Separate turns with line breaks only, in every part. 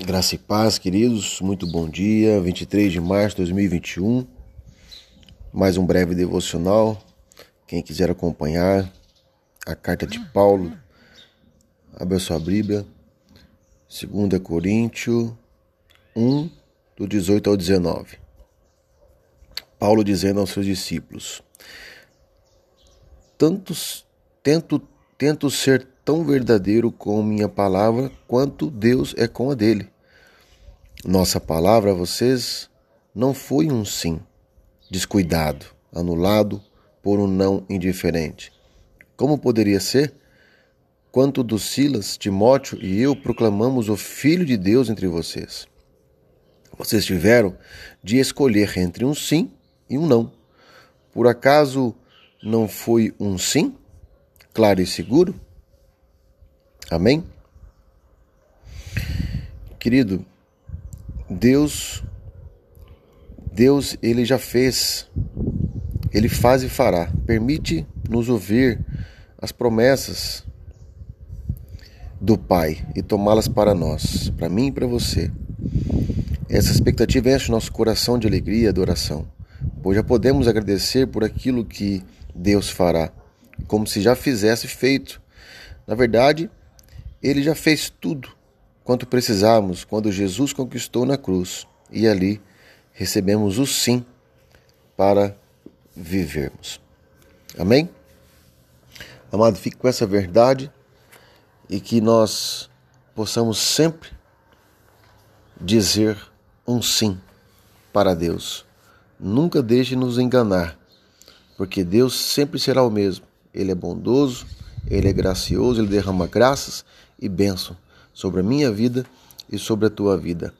Graça e paz, queridos. Muito bom dia. 23 de março de 2021. Mais um breve devocional. Quem quiser acompanhar a carta de Paulo, abra sua Bíblia. 2 Coríntios 1, do 18 ao 19. Paulo dizendo aos seus discípulos: Tantos, tento, tento ser tão verdadeiro com minha palavra quanto Deus é com a dele. Nossa palavra a vocês não foi um sim, descuidado, anulado por um não indiferente. Como poderia ser? Quanto do Silas, Timóteo e eu proclamamos o Filho de Deus entre vocês. Vocês tiveram de escolher entre um sim e um não. Por acaso não foi um sim, claro e seguro? Amém? Querido, Deus Deus ele já fez, ele faz e fará. Permite nos ouvir as promessas do Pai e tomá-las para nós, para mim e para você. Essa expectativa enche o nosso coração de alegria e adoração, pois já podemos agradecer por aquilo que Deus fará, como se já fizesse feito. Na verdade, ele já fez tudo quanto precisamos quando Jesus conquistou na cruz e ali recebemos o sim para vivermos. Amém? Amado, fique com essa verdade e que nós possamos sempre dizer um sim para Deus. Nunca deixe nos enganar, porque Deus sempre será o mesmo. Ele é bondoso, ele é gracioso, ele derrama graças e bênção sobre a minha vida e sobre a tua vida.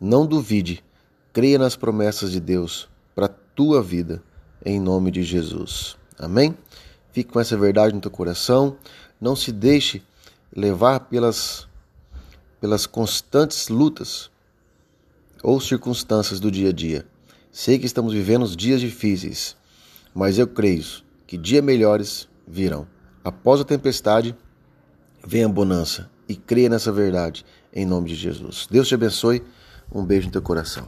Não duvide, creia nas promessas de Deus para a tua vida, em nome de Jesus. Amém? Fique com essa verdade no teu coração. Não se deixe levar pelas, pelas constantes lutas ou circunstâncias do dia a dia. Sei que estamos vivendo dias difíceis, mas eu creio que dias melhores virão. Após a tempestade, vem a bonança e creia nessa verdade em nome de Jesus. Deus te abençoe. Um beijo no teu coração.